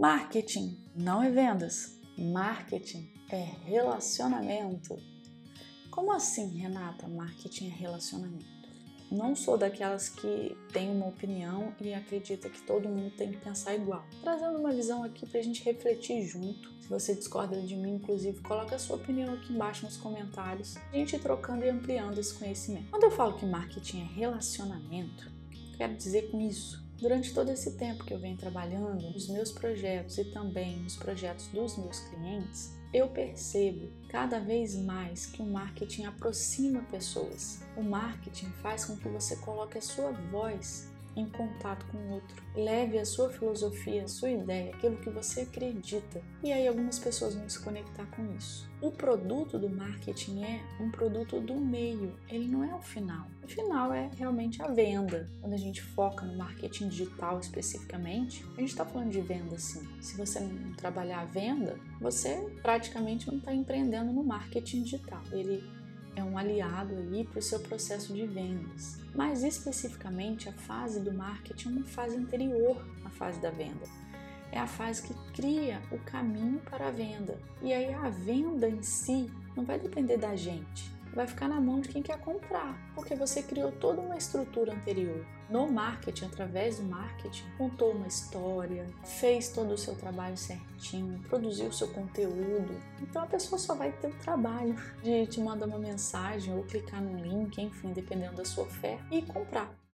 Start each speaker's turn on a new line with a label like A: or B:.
A: Marketing não é vendas, marketing é relacionamento. Como assim, Renata? Marketing é relacionamento? Não sou daquelas que tem uma opinião e acredita que todo mundo tem que pensar igual. Trazendo uma visão aqui para a gente refletir junto. Se você discorda de mim, inclusive, coloca a sua opinião aqui embaixo nos comentários. A gente trocando e ampliando esse conhecimento. Quando eu falo que marketing é relacionamento, quero dizer com isso? Durante todo esse tempo que eu venho trabalhando nos meus projetos e também nos projetos dos meus clientes, eu percebo cada vez mais que o marketing aproxima pessoas. O marketing faz com que você coloque a sua voz em contato com o outro. Leve a sua filosofia, a sua ideia, aquilo que você acredita. E aí algumas pessoas vão se conectar com isso. O produto do marketing é um produto do meio, ele não é o final. O final é realmente a venda. Quando a gente foca no marketing digital especificamente, a gente está falando de venda sim. Se você não trabalhar a venda, você praticamente não está empreendendo no marketing digital. Ele é um aliado aí para o seu processo de vendas. Mas especificamente a fase do marketing é uma fase anterior à fase da venda. É a fase que cria o caminho para a venda. E aí a venda em si não vai depender da gente vai ficar na mão de quem quer comprar, porque você criou toda uma estrutura anterior. No marketing, através do marketing, contou uma história, fez todo o seu trabalho certinho, produziu o seu conteúdo. Então a pessoa só vai ter o trabalho de te mandar uma mensagem ou clicar no link, enfim, dependendo da sua oferta, e comprar.